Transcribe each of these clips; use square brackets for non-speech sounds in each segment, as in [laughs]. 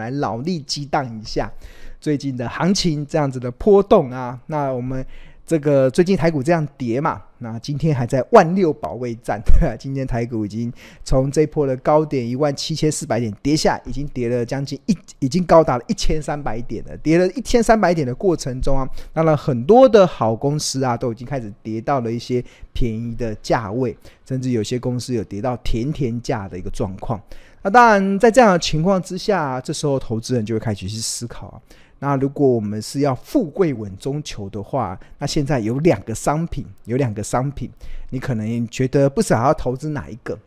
来脑力激荡一下最近的行情这样子的波动啊。那我们。这个最近台股这样跌嘛，那今天还在万六保卫战。[laughs] 今天台股已经从这波的高点一万七千四百点跌下，已经跌了将近一，已经高达了一千三百点了。跌了一千三百点的过程中啊，当然很多的好公司啊，都已经开始跌到了一些便宜的价位，甚至有些公司有跌到甜甜价的一个状况。那当然，在这样的情况之下，这时候投资人就会开始去思考。那如果我们是要富贵稳中求的话，那现在有两个商品，有两个商品，你可能觉得不想要投资哪一个？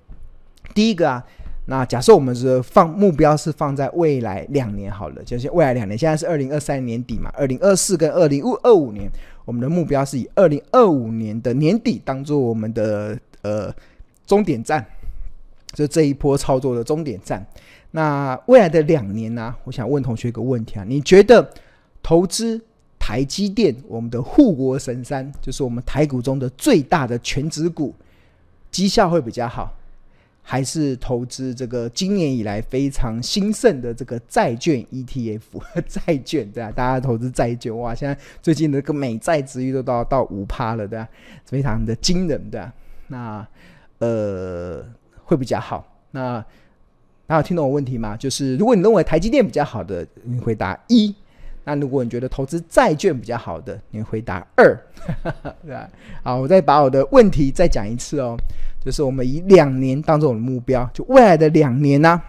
第一个啊，那假设我们是放目标是放在未来两年好了，就是未来两年，现在是二零二三年底嘛，二零二四跟二零二五年，我们的目标是以二零二五年的年底当做我们的呃终点站，就这一波操作的终点站。那未来的两年呢、我想问同学一个问题啊，你觉得投资台积电，我们的护国神山，就是我们台股中的最大的权值股，绩效会比较好，还是投资这个今年以来非常兴盛的这个债券 ETF [laughs] 债券？对啊，大家投资债券哇，现在最近的个美债殖利率都到到五趴了，对、啊？非常的惊人，对啊。那呃，会比较好。那大家有听懂我问题吗？就是如果你认为台积电比较好的，你回答一；那如果你觉得投资债券比较好的，你回答二，[laughs] 对吧？好，我再把我的问题再讲一次哦。就是我们以两年当做我的目标，就未来的两年呢、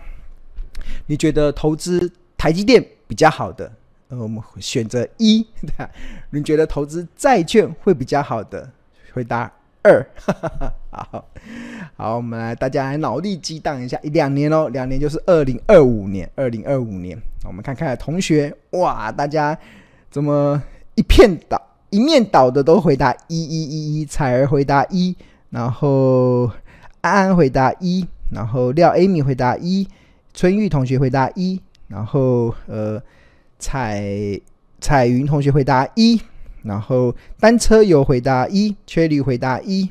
你觉得投资台积电比较好的，呃，我们选择一；[laughs] 对吧？你觉得投资债券会比较好的，回答二。[laughs] [laughs] 好。好，我们来，大家来脑力激荡一下，一两年哦，两年就是二零二五年，二零二五年，我们看看同学，哇，大家怎么一片倒，一面倒的都回答一一一一，彩儿回答一，然后安安回答一，然后廖 Amy 回答一，春玉同学回答一，然后呃彩彩云同学回答一，然后单车友回答一，缺驴回答一。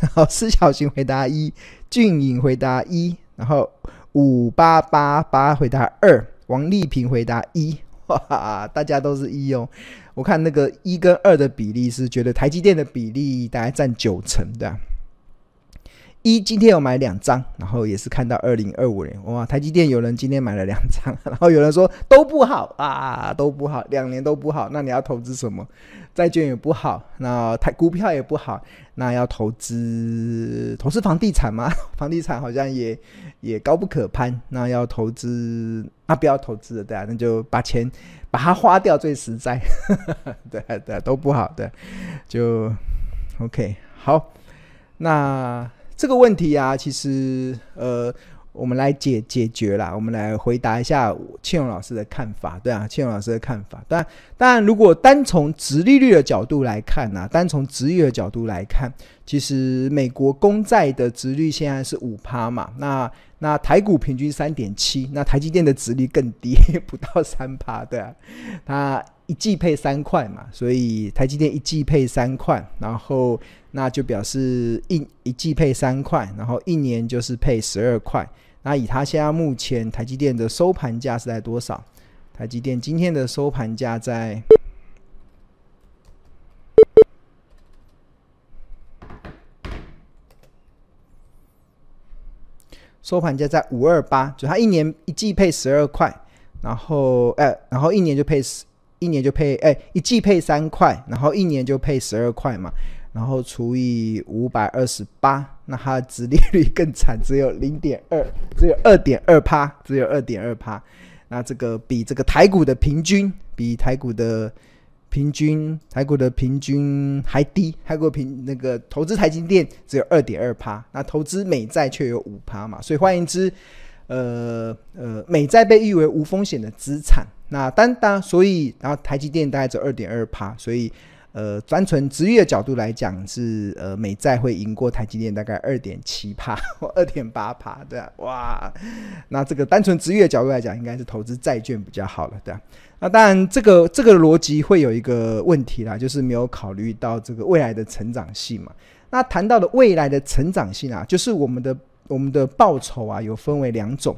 然后，施小型回答一，俊颖回答一，然后五八八八回答二，王丽萍回答一，哇，大家都是一哦。我看那个一跟二的比例是觉得台积电的比例大概占九成，对啊。一今天有买两张，然后也是看到二零二五年，哇，台积电有人今天买了两张，[laughs] 然后有人说都不好啊，都不好，两年都不好，那你要投资什么？债券也不好，那台股票也不好，那要投资投资房地产吗？[laughs] 房地产好像也也高不可攀，那要投资那不要投资了，对啊，那就把钱把它花掉最实在，[laughs] 对对，都不好，对，就 OK 好，那。这个问题啊，其实呃，我们来解解决啦，我们来回答一下庆荣老师的看法，对啊，庆荣老师的看法。当然，如果单从殖利率的角度来看呢、啊，单从殖利率的角度来看，其实美国公债的殖率现在是五趴嘛，那那台股平均三点七，那台积电的值率更低，[laughs] 不到三趴，对啊，它一季配三块嘛，所以台积电一季配三块，然后。那就表示一一季配三块，然后一年就是配十二块。那以他现在目前台积电的收盘价是在多少？台积电今天的收盘价在收盘价在五二八，就它一年一季配十二块，然后哎，然后一年就配十，一年就配哎，一季配三块，然后一年就配十二块嘛。然后除以五百二十八，那它的殖利率更惨，只有零点二，只有二点二趴，只有二点二趴。那这个比这个台股的平均，比台股的平均，台股的平均还低。台股平那个投资台积电只有二点二趴，那投资美债却有五趴嘛。所以换言之，呃呃，美债被誉为无风险的资产。那单单所以，然后台积电大概只有二点二趴，所以。呃，单纯职业的角度来讲，是呃美债会赢过台积电大概二点七趴或二点八趴，对啊，哇，那这个单纯职业的角度来讲，应该是投资债券比较好了，对啊。那当然，这个这个逻辑会有一个问题啦，就是没有考虑到这个未来的成长性嘛。那谈到的未来的成长性啊，就是我们的我们的报酬啊，有分为两种。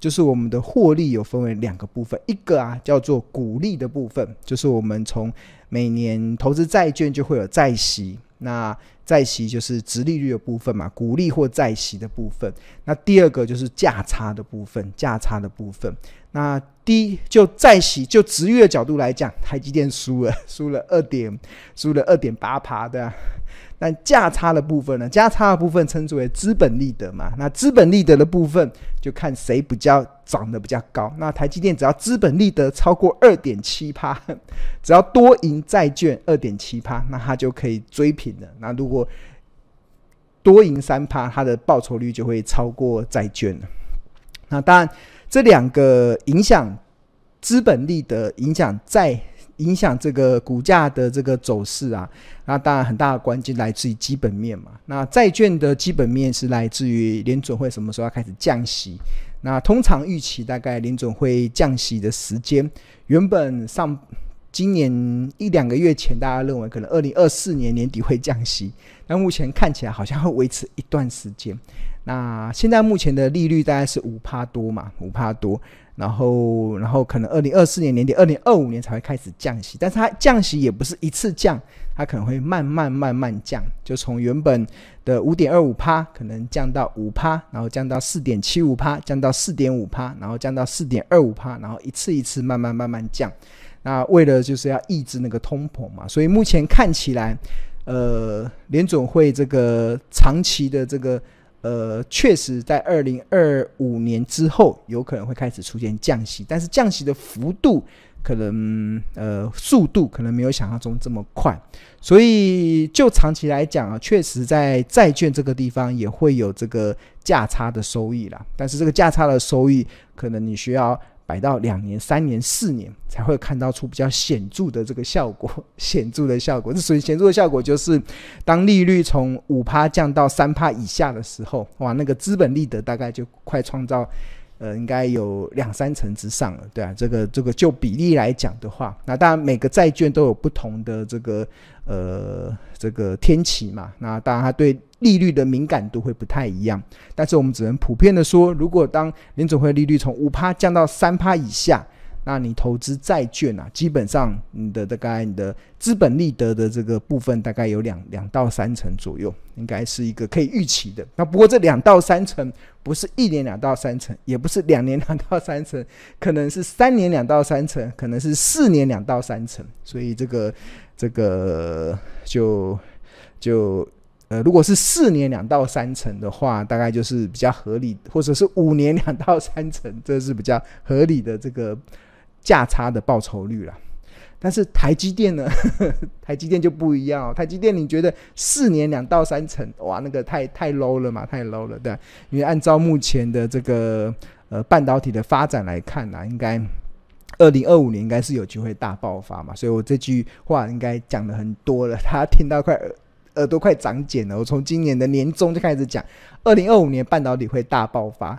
就是我们的获利有分为两个部分，一个啊叫做股利的部分，就是我们从每年投资债券就会有债息，那债息就是殖利率的部分嘛，股利或债息的部分。那第二个就是价差的部分，价差的部分。那第一就债息就职业的角度来讲，台积电输了，输了二点，输了二点八趴，对啊。但价差的部分呢？价差的部分称之为资本利得嘛。那资本利得的部分就看谁比较涨得比较高。那台积电只要资本利得超过二点七趴，只要多赢债券二点七趴，那它就可以追平了。那如果多赢三趴，它的报酬率就会超过债券了。那当然，这两个影响资本利得，影响在。影响这个股价的这个走势啊，那当然很大的关键来自于基本面嘛。那债券的基本面是来自于联准会什么时候要开始降息。那通常预期大概联准会降息的时间，原本上今年一两个月前，大家认为可能二零二四年年底会降息，但目前看起来好像会维持一段时间。那现在目前的利率大概是五趴多嘛，五趴多。然后，然后可能二零二四年年底、二零二五年才会开始降息，但是它降息也不是一次降，它可能会慢慢慢慢降，就从原本的五点二五趴，可能降到五趴，然后降到四点七五趴，降到四点五趴，然后降到四点二五趴，然后一次一次慢慢慢慢降。那为了就是要抑制那个通膨嘛，所以目前看起来，呃，联总会这个长期的这个。呃，确实，在二零二五年之后，有可能会开始出现降息，但是降息的幅度可能，呃，速度可能没有想象中这么快。所以，就长期来讲啊，确实在债券这个地方也会有这个价差的收益啦。但是，这个价差的收益，可能你需要。摆到两年、三年、四年才会看到出比较显著的这个效果，[laughs] 显著的效果。这属于显著的效果，就是当利率从五趴降到三趴以下的时候，哇，那个资本利得大概就快创造。呃，应该有两三成之上了，对啊，这个这个就比例来讲的话，那当然每个债券都有不同的这个呃这个天期嘛，那当然它对利率的敏感度会不太一样，但是我们只能普遍的说，如果当联总会利率从五趴降到三趴以下。那你投资债券啊，基本上你的大概你的资本利得的这个部分大概有两两到三成左右，应该是一个可以预期的。那不过这两到三成不是一年两到三成，也不是两年两到三成，可能是三年两到三成，可能是四年两到三成。所以这个这个就就呃，如果是四年两到三成的话，大概就是比较合理，或者是五年两到三成，这是比较合理的这个。价差的报酬率了，但是台积电呢？[laughs] 台积电就不一样哦。台积电，你觉得四年两到三成，哇，那个太太 low 了嘛，太 low 了，对。因为按照目前的这个呃半导体的发展来看呢，应该二零二五年应该是有机会大爆发嘛。所以我这句话应该讲的很多了，[laughs] 他听到快耳耳朵快长茧了。我从今年的年中就开始讲，二零二五年半导体会大爆发。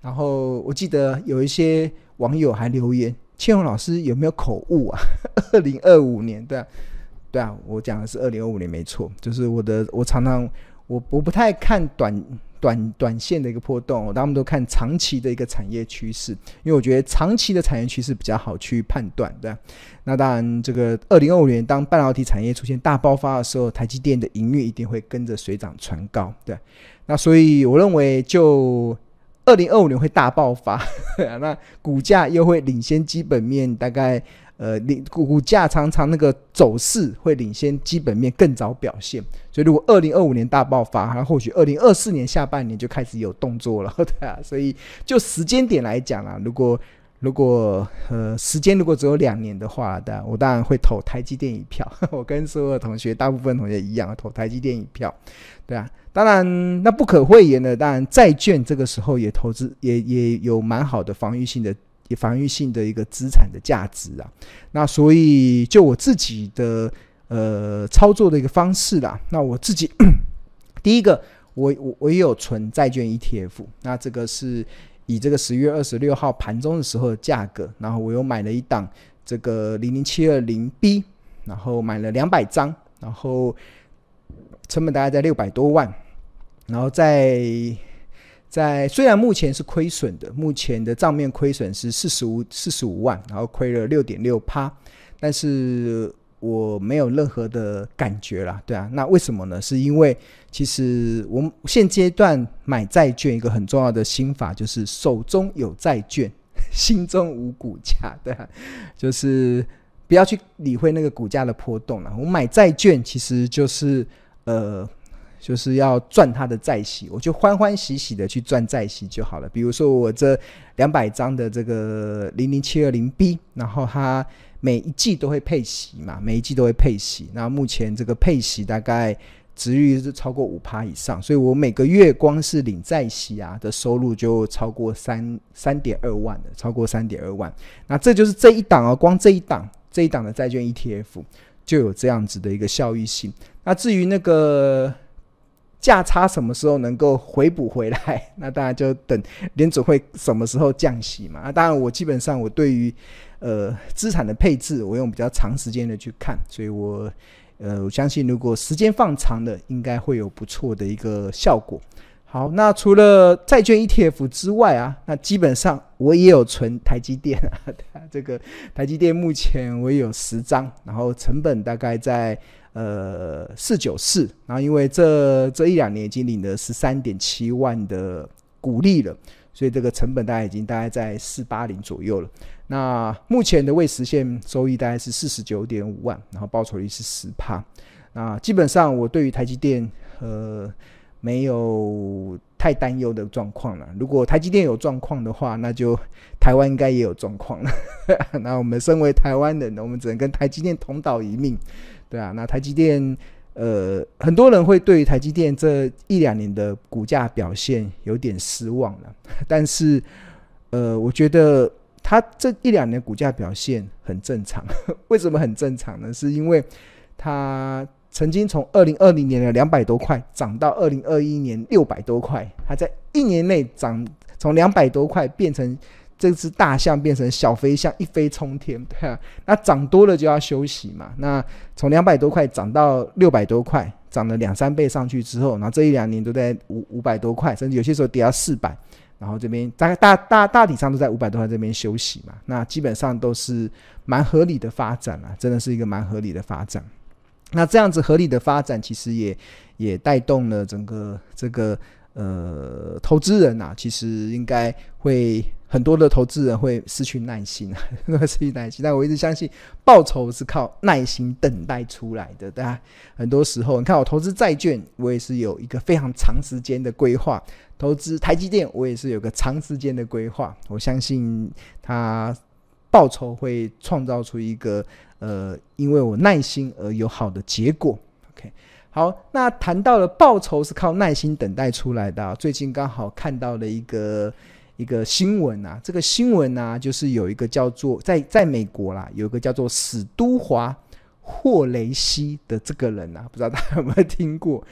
然后我记得有一些网友还留言。千宏老师有没有口误啊？[laughs] 二零二五年，对啊，对啊，我讲的是二零二五年没错，就是我的，我常常我我不太看短短短线的一个波动，我他们都看长期的一个产业趋势，因为我觉得长期的产业趋势比较好去判断，对。那当然，这个二零二五年当半导体产业出现大爆发的时候，台积电的营运一定会跟着水涨船高，对。那所以我认为就。二零二五年会大爆发，[laughs] 那股价又会领先基本面，大概呃，领股股价常常那个走势会领先基本面更早表现，所以如果二零二五年大爆发，那或许二零二四年下半年就开始有动作了，[laughs] 对啊，所以就时间点来讲啊，如果如果呃时间如果只有两年的话，对啊，我当然会投台积电一票，[laughs] 我跟所有的同学大部分同学一样投台积电一票，对啊。当然，那不可讳言的，当然债券这个时候也投资也也有蛮好的防御性的，防御性的一个资产的价值啊。那所以就我自己的呃操作的一个方式啦，那我自己 [coughs] 第一个，我我我也有存债券 ETF，那这个是以这个十月二十六号盘中的时候的价格，然后我又买了一档这个零零七二零 B，然后买了两百张，然后成本大概在六百多万。然后在在虽然目前是亏损的，目前的账面亏损是四十五四十五万，然后亏了六点六趴，但是我没有任何的感觉啦，对啊，那为什么呢？是因为其实我们现阶段买债券一个很重要的心法就是手中有债券，[laughs] 心中无股价，对啊，就是不要去理会那个股价的波动了。我买债券其实就是呃。就是要赚他的债息，我就欢欢喜喜的去赚债息就好了。比如说我这两百张的这个零零七二零 B，然后它每一季都会配息嘛，每一季都会配息。那目前这个配息大概值率是超过五趴以上，所以我每个月光是领债息啊的收入就超过三三点二万的，超过三点二万。那这就是这一档哦，光这一档这一档的债券 ETF 就有这样子的一个效益性。那至于那个。价差什么时候能够回补回来？[laughs] 那当然就等联准会什么时候降息嘛。那当然，我基本上我对于呃资产的配置，我用比较长时间的去看，所以我呃我相信，如果时间放长了，应该会有不错的一个效果。好，那除了债券 ETF 之外啊，那基本上我也有存台积电啊。[laughs] 这个台积电目前我也有十张，然后成本大概在。呃，四九四，然后因为这这一两年已经领了十三点七万的股利了，所以这个成本大概已经大概在四八零左右了。那目前的未实现收益大概是四十九点五万，然后报酬率是十趴。那基本上我对于台积电呃没有太担忧的状况了。如果台积电有状况的话，那就 [laughs] 台湾应该也有状况了。[laughs] 那我们身为台湾人，我们只能跟台积电同岛一命。对啊，那台积电，呃，很多人会对台积电这一两年的股价表现有点失望了。[laughs] 但是，呃，我觉得它这一两年股价表现很正常。[laughs] 为什么很正常呢？是因为它曾经从二零二零年的两百多块涨到二零二一年六百多块，它在一年内涨从两百多块变成。这只大象变成小飞象，一飞冲天，对啊，那涨多了就要休息嘛。那从两百多块涨到六百多块，涨了两三倍上去之后，然后这一两年都在五五百多块，甚至有些时候跌到四百，然后这边大概大大大体上都在五百多块这边休息嘛。那基本上都是蛮合理的发展啊，真的是一个蛮合理的发展。那这样子合理的发展，其实也也带动了整个这个呃投资人啊，其实应该会。很多的投资人会失去耐心，[laughs] 失去耐心。但我一直相信，报酬是靠耐心等待出来的。对啊，很多时候，你看我投资债券，我也是有一个非常长时间的规划；投资台积电，我也是有个长时间的规划。我相信它报酬会创造出一个呃，因为我耐心而有好的结果。OK，好，那谈到了报酬是靠耐心等待出来的，最近刚好看到了一个。一个新闻啊，这个新闻啊，就是有一个叫做在在美国啦，有一个叫做史都华霍雷西的这个人啊，不知道大家有没有听过？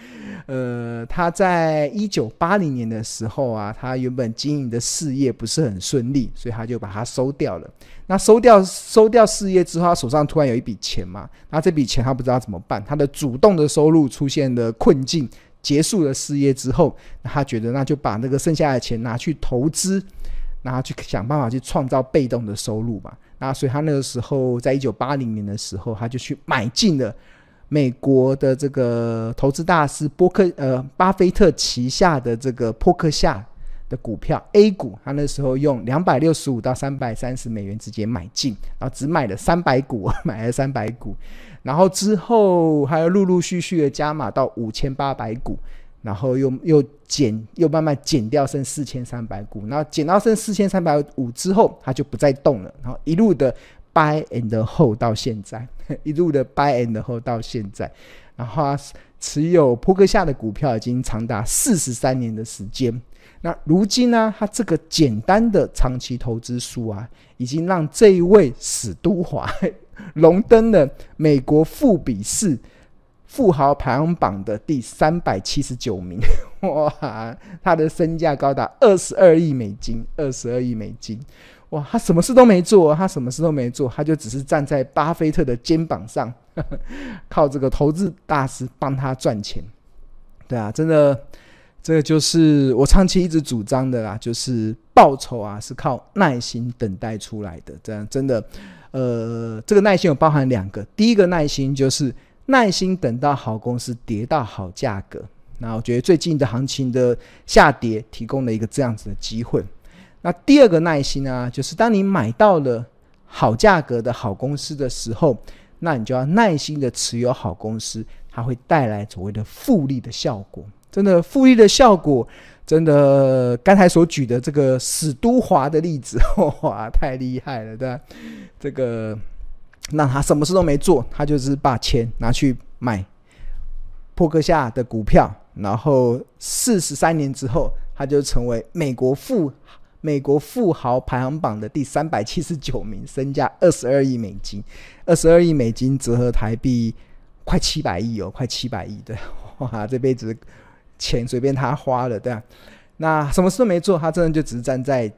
呃，他在一九八零年的时候啊，他原本经营的事业不是很顺利，所以他就把它收掉了。那收掉收掉事业之后，他手上突然有一笔钱嘛，那这笔钱他不知道怎么办，他的主动的收入出现了困境。结束了事业之后，他觉得那就把那个剩下的钱拿去投资，然后去想办法去创造被动的收入吧。那所以他那个时候在一九八零年的时候，他就去买进了美国的这个投资大师波克呃巴菲特旗下的这个波克夏的股票 A 股。他那时候用两百六十五到三百三十美元直接买进，然后只买了三百股，[laughs] 买了三百股。然后之后还要陆陆续续的加码到五千八百股，然后又又减又慢慢减掉剩四千三百股，然后减到剩四千三百五之后，它就不再动了，然后一路的 buy and hold 到现在，一路的 buy and hold 到现在，然后持有波克夏的股票已经长达四十三年的时间。那如今呢、啊，他这个简单的长期投资术啊，已经让这一位史都华。荣登了美国富比士富豪排行榜的第三百七十九名，[laughs] 哇！他的身价高达二十二亿美金，二十二亿美金，哇！他什么事都没做，他什么事都没做，他就只是站在巴菲特的肩膀上，[laughs] 靠这个投资大师帮他赚钱。对啊，真的，这个就是我长期一直主张的啦，就是报酬啊是靠耐心等待出来的。这样真的，呃，这个耐心有包含两个，第一个耐心就是耐心等到好公司跌到好价格。那我觉得最近的行情的下跌提供了一个这样子的机会。那第二个耐心啊，就是当你买到了好价格的好公司的时候，那你就要耐心的持有好公司，它会带来所谓的复利的效果。真的复利的效果，真的刚才所举的这个史都华的例子，[laughs] 哇，太厉害了，对吧？这个那他什么事都没做，他就是把钱拿去买破克夏的股票，然后四十三年之后，他就成为美国富美国富豪排行榜的第三百七十九名，身价二十二亿美金，二十二亿美金折合台币快七百亿哦，快七百亿，对，哇，这辈子。钱随便他花了，对吧？那什么事都没做，他真的就只是站在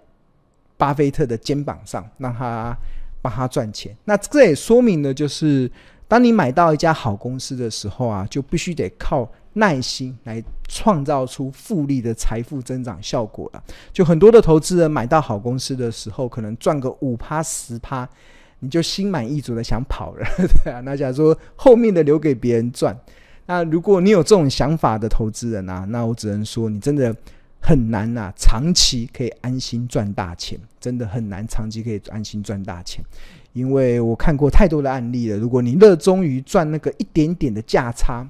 巴菲特的肩膀上，让他帮他赚钱。那这也说明了，就是当你买到一家好公司的时候啊，就必须得靠耐心来创造出复利的财富增长效果了。就很多的投资人买到好公司的时候，可能赚个五趴十趴，你就心满意足的想跑了，对啊。那假如说后面的留给别人赚。那如果你有这种想法的投资人啊，那我只能说你真的很难呐、啊，长期可以安心赚大钱，真的很难长期可以安心赚大钱，因为我看过太多的案例了。如果你热衷于赚那个一点点的价差，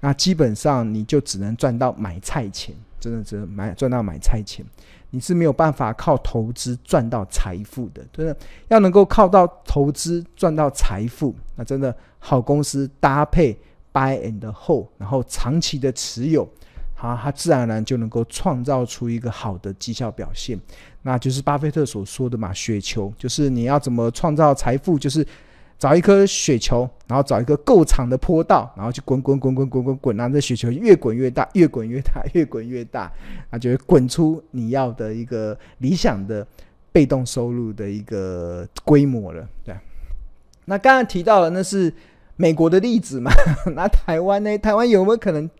那基本上你就只能赚到买菜钱，真的只能买赚到买菜钱，你是没有办法靠投资赚到财富的。真的要能够靠到投资赚到财富，那真的好公司搭配。I and hold，然后长期的持有，好，它自然而然就能够创造出一个好的绩效表现。那就是巴菲特所说的嘛，雪球，就是你要怎么创造财富，就是找一颗雪球，然后找一个够长的坡道，然后去滚滚滚滚滚滚滚，让这雪球越滚越大，越滚越大，越滚越大，那就会滚出你要的一个理想的被动收入的一个规模了。对，那刚刚提到了那是。美国的例子嘛，[laughs] 那台湾呢？台湾有没有可能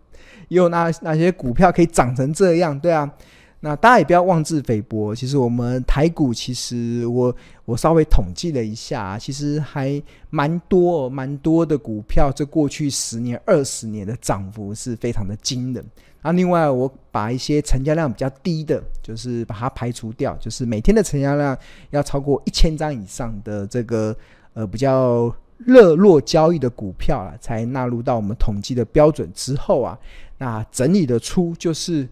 有哪哪些股票可以涨成这样？对啊，那大家也不要妄自菲薄。其实我们台股，其实我我稍微统计了一下，其实还蛮多蛮多的股票，这过去十年、二十年的涨幅是非常的惊人。啊，另外我把一些成交量比较低的，就是把它排除掉，就是每天的成交量要超过一千张以上的这个呃比较。热络交易的股票啊，才纳入到我们统计的标准之后啊，那整理的出就是，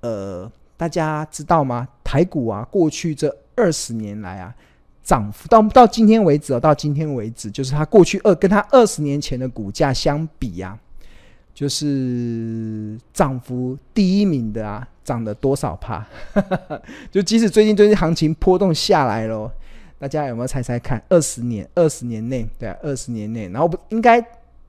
呃，大家知道吗？台股啊，过去这二十年来啊，涨幅到到今天为止啊，到今天为止，就是它过去二跟它二十年前的股价相比啊，就是涨幅第一名的啊，涨了多少趴？[laughs] 就即使最近最近行情波动下来了。大家有没有猜猜看？二十年，二十年内，对，二十年内，然后不应该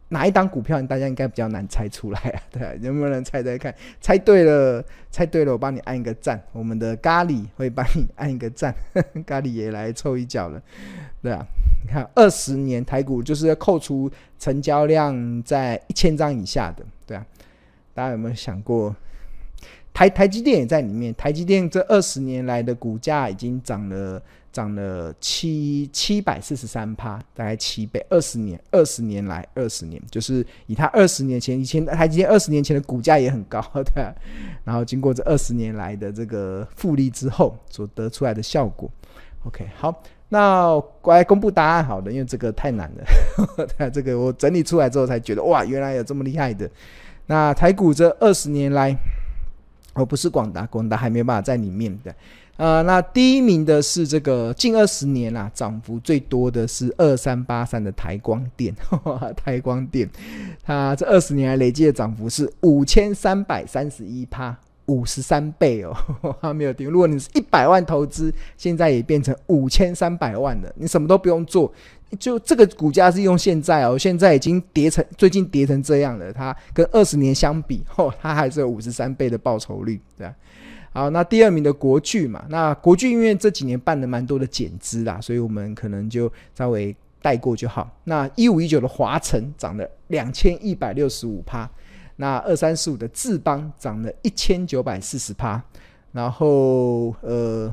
哪一档股票？大家应该比较难猜出来啊，[laughs] 对啊，有没有人猜猜看？猜对了，猜对了，我帮你按一个赞。我们的咖喱会帮你按一个赞，[laughs] 咖喱也来凑一脚了，对啊，你看二十年台股就是要扣除成交量在一千张以下的，对啊，大家有没有想过？台台积电也在里面，台积电这二十年来的股价已经涨了。涨了七七百四十三趴，大概七倍。二十年，二十年来，二十年，就是以他二十年前以前台积电二十年前的股价也很高的，然后经过这二十年来的这个复利之后所得出来的效果。OK，好，那我来公布答案好的，因为这个太难了，[laughs] 这个我整理出来之后才觉得哇，原来有这么厉害的。那台股这二十年来，而，不是广达，广达还没办法在里面的。呃，那第一名的是这个近二十年啊，涨幅最多的是二三八三的台光电，[laughs] 台光电，它这二十年来累计的涨幅是五千三百三十一趴，五十三倍哦，[laughs] 它没有停。如果你是一百万投资，现在也变成五千三百万了，你什么都不用做，就这个股价是用现在哦，现在已经跌成最近跌成这样了，它跟二十年相比，哦，它还是有五十三倍的报酬率，对吧？好，那第二名的国巨嘛，那国巨因为这几年办了蛮多的减资啦，所以我们可能就稍微带过就好。那一五一九的华城涨了两千一百六十五趴，那二三四五的智邦涨了一千九百四十趴，然后呃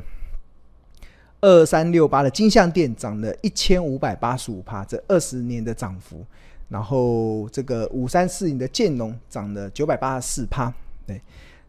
二三六八的金像电涨了一千五百八十五趴，这二十年的涨幅。然后这个五三四零的建农涨了九百八十四趴，对。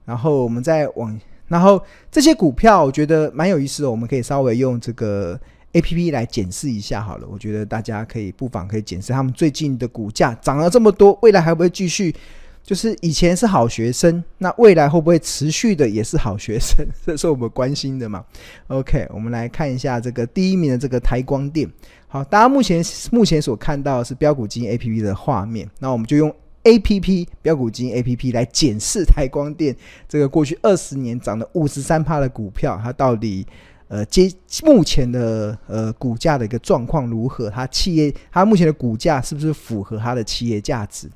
然后我们再往，然后这些股票我觉得蛮有意思的，我们可以稍微用这个 APP 来检视一下好了。我觉得大家可以不妨可以检视他们最近的股价涨了这么多，未来还会不会继续？就是以前是好学生，那未来会不会持续的也是好学生？[laughs] 这是我们关心的嘛？OK，我们来看一下这个第一名的这个台光电。好，大家目前目前所看到的是标股金 APP 的画面，那我们就用 APP 标股金 APP 来检视台光电这个过去二十年涨了五十三趴的股票，它到底呃接目前的呃股价的一个状况如何？它企业它目前的股价是不是符合它的企业价值？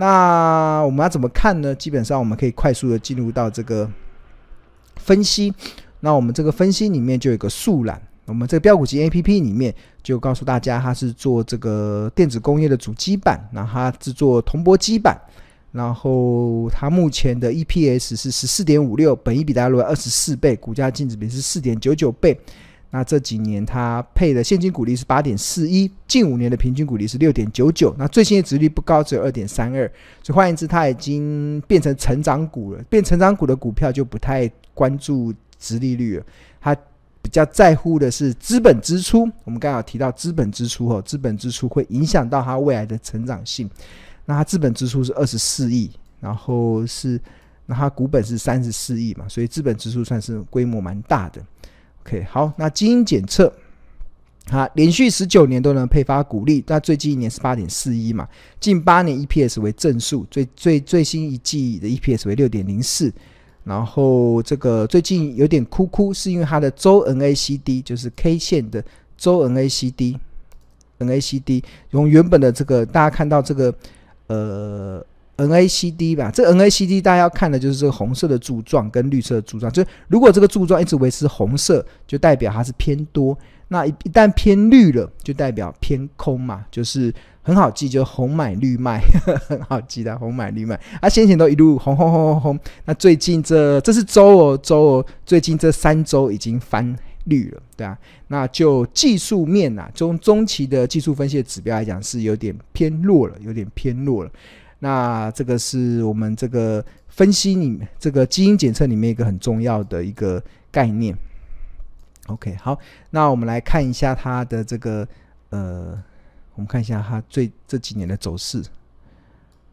那我们要怎么看呢？基本上我们可以快速的进入到这个分析。那我们这个分析里面就有一个树懒。我们这个标股基 APP 里面就告诉大家，它是做这个电子工业的主机板，然后它制作铜箔基板，然后它目前的 EPS 是十四点五六，本益比大概落在二十四倍，股价净值比是四点九九倍。那这几年它配的现金股利是八点四一，近五年的平均股利是六点九九。那最新的值率不高，只有二点三二。所以换言之，它已经变成成长股了。变成长股的股票就不太关注值利率了，它比较在乎的是资本支出。我们刚好提到资本支出哦，资本支出会影响到它未来的成长性。那它资本支出是二十四亿，然后是那它股本是三十四亿嘛，所以资本支出算是规模蛮大的。OK，好，那基因检测，啊，连续十九年都能配发股利，那最近一年是八点四一嘛，近八年 EPS 为正数，最最最新一季的 EPS 为六点零四，然后这个最近有点哭哭，是因为它的周 NACD 就是 K 线的周 NACD，NACD 从原本的这个大家看到这个呃。NACD 吧，这 NACD 大家要看的就是这个红色的柱状跟绿色的柱状。就如果这个柱状一直维持红色，就代表它是偏多；那一一旦偏绿了，就代表偏空嘛。就是很好记，就红买绿卖，[laughs] 很好记的红买绿卖。啊，先前都一路红红红红红，那最近这这是周哦周哦，最近这三周已经翻绿了，对啊。那就技术面呐、啊，中中期的技术分析的指标来讲，是有点偏弱了，有点偏弱了。那这个是我们这个分析里面，这个基因检测里面一个很重要的一个概念。OK，好，那我们来看一下它的这个呃，我们看一下它最这几年的走势。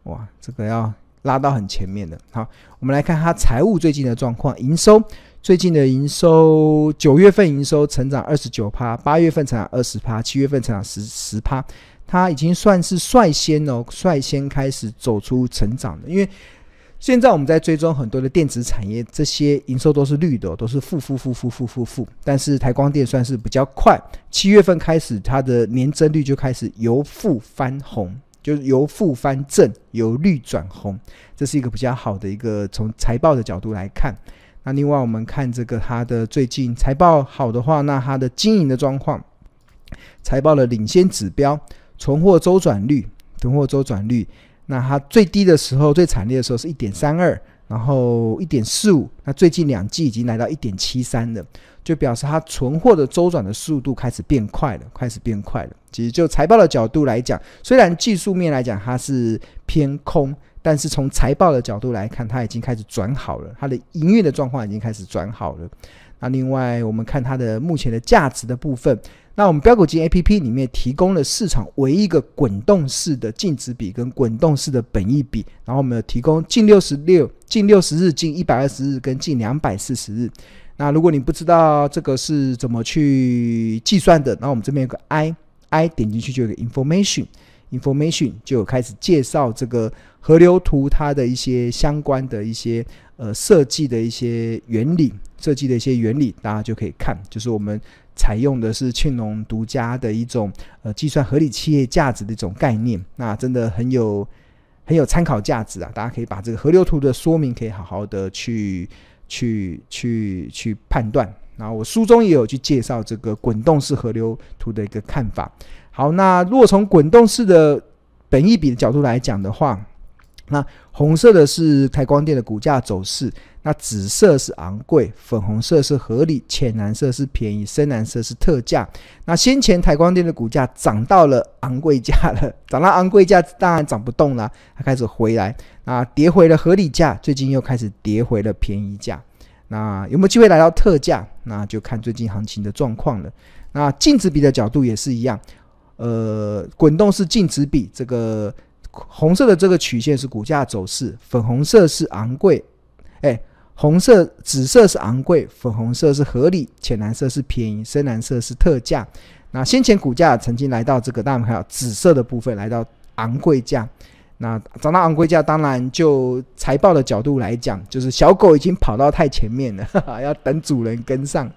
哇，这个要拉到很前面的。好，我们来看它财务最近的状况，营收最近的营收，九月份营收成长二十九趴，八月份成长二十趴，七月份成长十十趴。它已经算是率先哦，率先开始走出成长的。因为现在我们在追踪很多的电子产业，这些营收都是绿的，都是负负负负负负负。但是台光电算是比较快，七月份开始它的年增率就开始由负翻红，就是由负翻正，由绿转红，这是一个比较好的一个从财报的角度来看。那另外我们看这个它的最近财报好的话，那它的经营的状况，财报的领先指标。存货周转率，存货周转率，那它最低的时候、最惨烈的时候是一点三二，然后一点四五，那最近两季已经来到一点七三了，就表示它存货的周转的速度开始变快了，开始变快了。其实就财报的角度来讲，虽然技术面来讲它是偏空，但是从财报的角度来看，它已经开始转好了，它的营运的状况已经开始转好了。那另外我们看它的目前的价值的部分。那我们标股金 APP 里面提供了市场唯一一个滚动式的净值比跟滚动式的本益比，然后我们有提供近六十六、近六十日、近一百二十日跟近两百四十日。那如果你不知道这个是怎么去计算的，那我们这边有个 I I 点进去就有个 information information 就有开始介绍这个河流图它的一些相关的一些呃设计的一些原理，设计的一些原理大家就可以看，就是我们。采用的是庆隆独家的一种呃计算合理企业价值的一种概念，那真的很有很有参考价值啊！大家可以把这个河流图的说明可以好好的去去去去判断。然后我书中也有去介绍这个滚动式河流图的一个看法。好，那如果从滚动式的本益比的角度来讲的话，那红色的是台光电的股价走势，那紫色是昂贵，粉红色是合理，浅蓝色是便宜，深蓝色是特价。那先前台光电的股价涨到了昂贵价了，涨到昂贵价当然涨不动了，它开始回来，那跌回了合理价，最近又开始跌回了便宜价。那有没有机会来到特价？那就看最近行情的状况了。那净值比的角度也是一样，呃，滚动式净值比这个。红色的这个曲线是股价走势，粉红色是昂贵，哎，红色、紫色是昂贵，粉红色是合理，浅蓝色是便宜，深蓝色是特价。那先前股价曾经来到这个，大家看到紫色的部分来到昂贵价，那涨到昂贵价，当然就财报的角度来讲，就是小狗已经跑到太前面了，哈哈，要等主人跟上。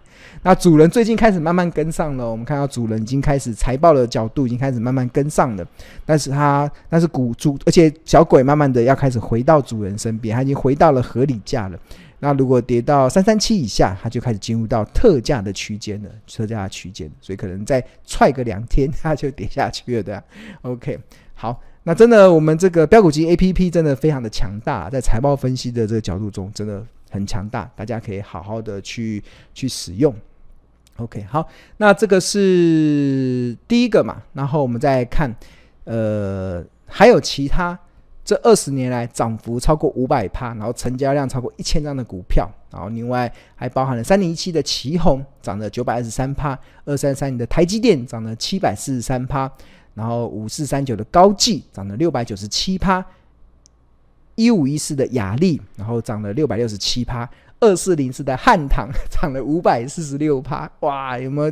那主人最近开始慢慢跟上了，我们看到主人已经开始财报的角度已经开始慢慢跟上了，但是它但是股主，而且小鬼慢慢的要开始回到主人身边，它已经回到了合理价了。那如果跌到三三七以下，它就开始进入到特价的区间了，特价区间，所以可能再踹个两天，它就跌下去了，对吧？OK，好，那真的我们这个标股金 APP 真的非常的强大，在财报分析的这个角度中，真的很强大，大家可以好好的去去使用。OK，好，那这个是第一个嘛，然后我们再看，呃，还有其他这二十年来涨幅超过五百趴，然后成交量超过一千张的股票，然后另外还包含了三零一七的旗宏涨了九百二十三趴，二三三零的台积电涨了七百四十三趴，然后五四三九的高技涨了六百九十七趴，一五一四的雅力然后涨了六百六十七趴。二四零四的汉唐 [laughs] 涨了五百四十六趴，哇！有没有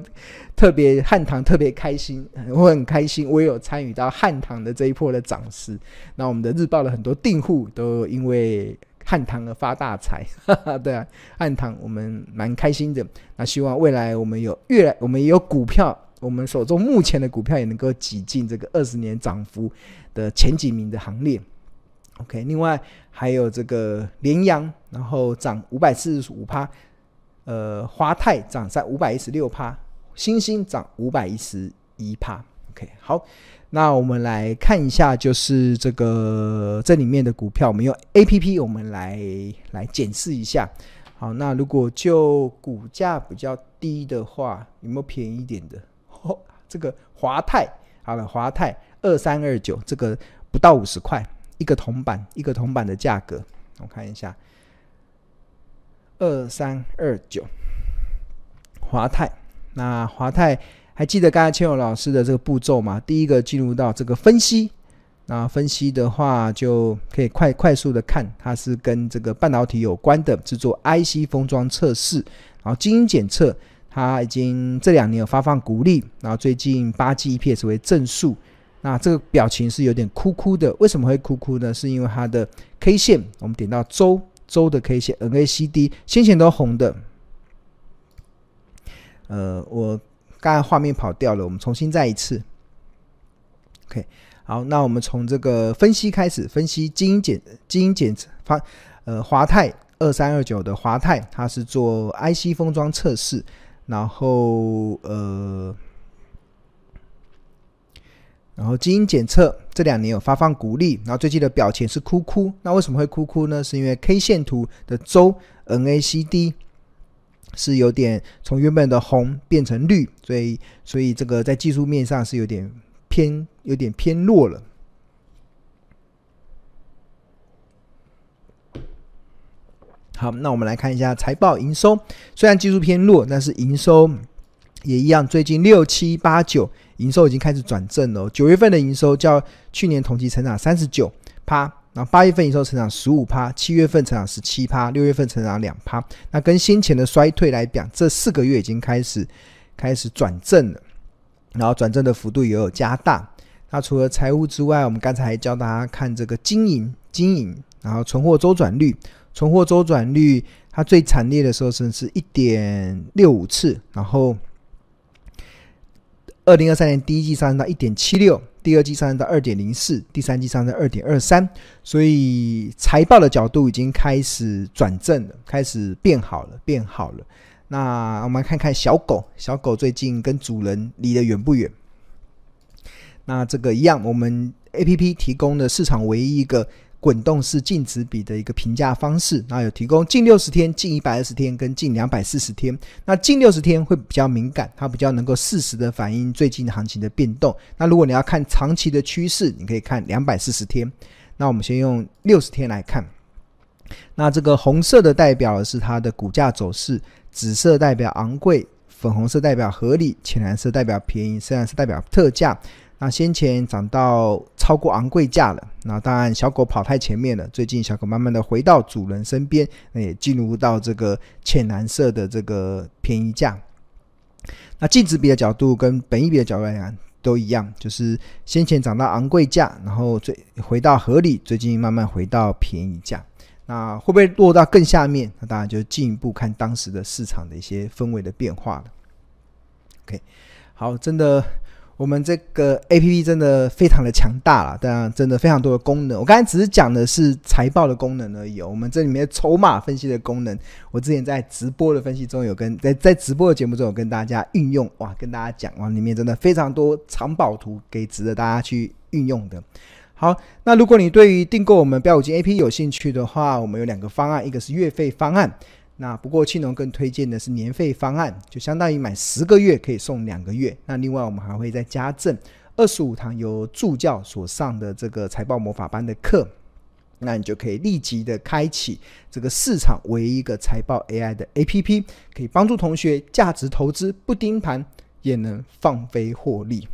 特别汉唐特别开心？我很开心，我也有参与到汉唐的这一波的涨势。那我们的日报的很多订户都因为汉唐而发大财，[laughs] 对啊，汉唐我们蛮开心的。那希望未来我们有越来，我们也有股票，我们手中目前的股票也能够挤进这个二十年涨幅的前几名的行列。OK，另外还有这个联阳，然后涨五百四十五趴，呃，华泰涨在五百一十六趴，欣兴涨五百一十一趴。OK，好，那我们来看一下，就是这个这里面的股票，我们用 APP 我们来来检视一下。好，那如果就股价比较低的话，有没有便宜一点的？哦，[laughs] 这个华泰，好了，华泰二三二九，这个不到五十块。一个铜板，一个铜板的价格，我看一下，二三二九，华泰。那华泰还记得刚才千勇老师的这个步骤吗？第一个进入到这个分析，那分析的话就可以快快速的看，它是跟这个半导体有关的，制作 IC 封装测试，然后基因检测，它已经这两年有发放股利，然后最近八 G EPS 为正数。那这个表情是有点哭哭的，为什么会哭哭呢？是因为它的 K 线，我们点到周周的 K 线，NACD 先前都红的。呃，我刚才画面跑掉了，我们重新再一次。OK，好，那我们从这个分析开始，分析经营检经营检测发，呃，华泰二三二九的华泰，它是做 IC 封装测试，然后呃。然后基因检测这两年有发放鼓励，然后最近的表情是哭哭。那为什么会哭哭呢？是因为 K 线图的周 NACD 是有点从原本的红变成绿，所以所以这个在技术面上是有点偏有点偏弱了。好，那我们来看一下财报营收，虽然技术偏弱，但是营收也一样，最近六七八九。营收已经开始转正了，九月份的营收较去年同期成长三十九趴，然后八月份营收成长十五趴，七月份成长十七趴，六月份成长两趴。那跟先前的衰退来讲，这四个月已经开始开始转正了，然后转正的幅度也有加大。那除了财务之外，我们刚才还教大家看这个经营经营，然后存货周转率，存货周转率它最惨烈的时候是是一点六五次，然后。二零二三年第一季上升到一点七六，第二季上升到二点零四，第三季上升二点二三，所以财报的角度已经开始转正了，开始变好了，变好了。那我们来看看小狗，小狗最近跟主人离得远不远？那这个一样，我们 APP 提供的市场唯一一个滚动式净值比的一个评价方式，那有提供近六十天、近一百二十天跟近两百四十天。那近六十天会比较敏感，它比较能够适时的反映最近行情的变动。那如果你要看长期的趋势，你可以看两百四十天。那我们先用六十天来看。那这个红色的代表的是它的股价走势，紫色代表昂贵，粉红色代表合理，浅蓝色代表便宜，深蓝色代表特价。那先前涨到超过昂贵价了，那当然小狗跑太前面了。最近小狗慢慢的回到主人身边，那也进入到这个浅蓝色的这个便宜价。那净值比的角度跟本益比的角度来讲都一样，就是先前涨到昂贵价，然后最回到合理，最近慢慢回到便宜价。那会不会落到更下面？那当然就进一步看当时的市场的一些氛围的变化了。OK，好，真的。我们这个 APP 真的非常的强大了，当然真的非常多的功能。我刚才只是讲的是财报的功能而已哦。我们这里面筹码分析的功能，我之前在直播的分析中有跟在在直播的节目中有跟大家运用哇，跟大家讲哇，里面真的非常多藏宝图，给值得大家去运用的。好，那如果你对于订购我们标五金 APP 有兴趣的话，我们有两个方案，一个是月费方案。那不过庆农更推荐的是年费方案，就相当于买十个月可以送两个月。那另外我们还会再加赠二十五堂由助教所上的这个财报魔法班的课，那你就可以立即的开启这个市场唯一一个财报 AI 的 APP，可以帮助同学价值投资不盯盘也能放飞获利。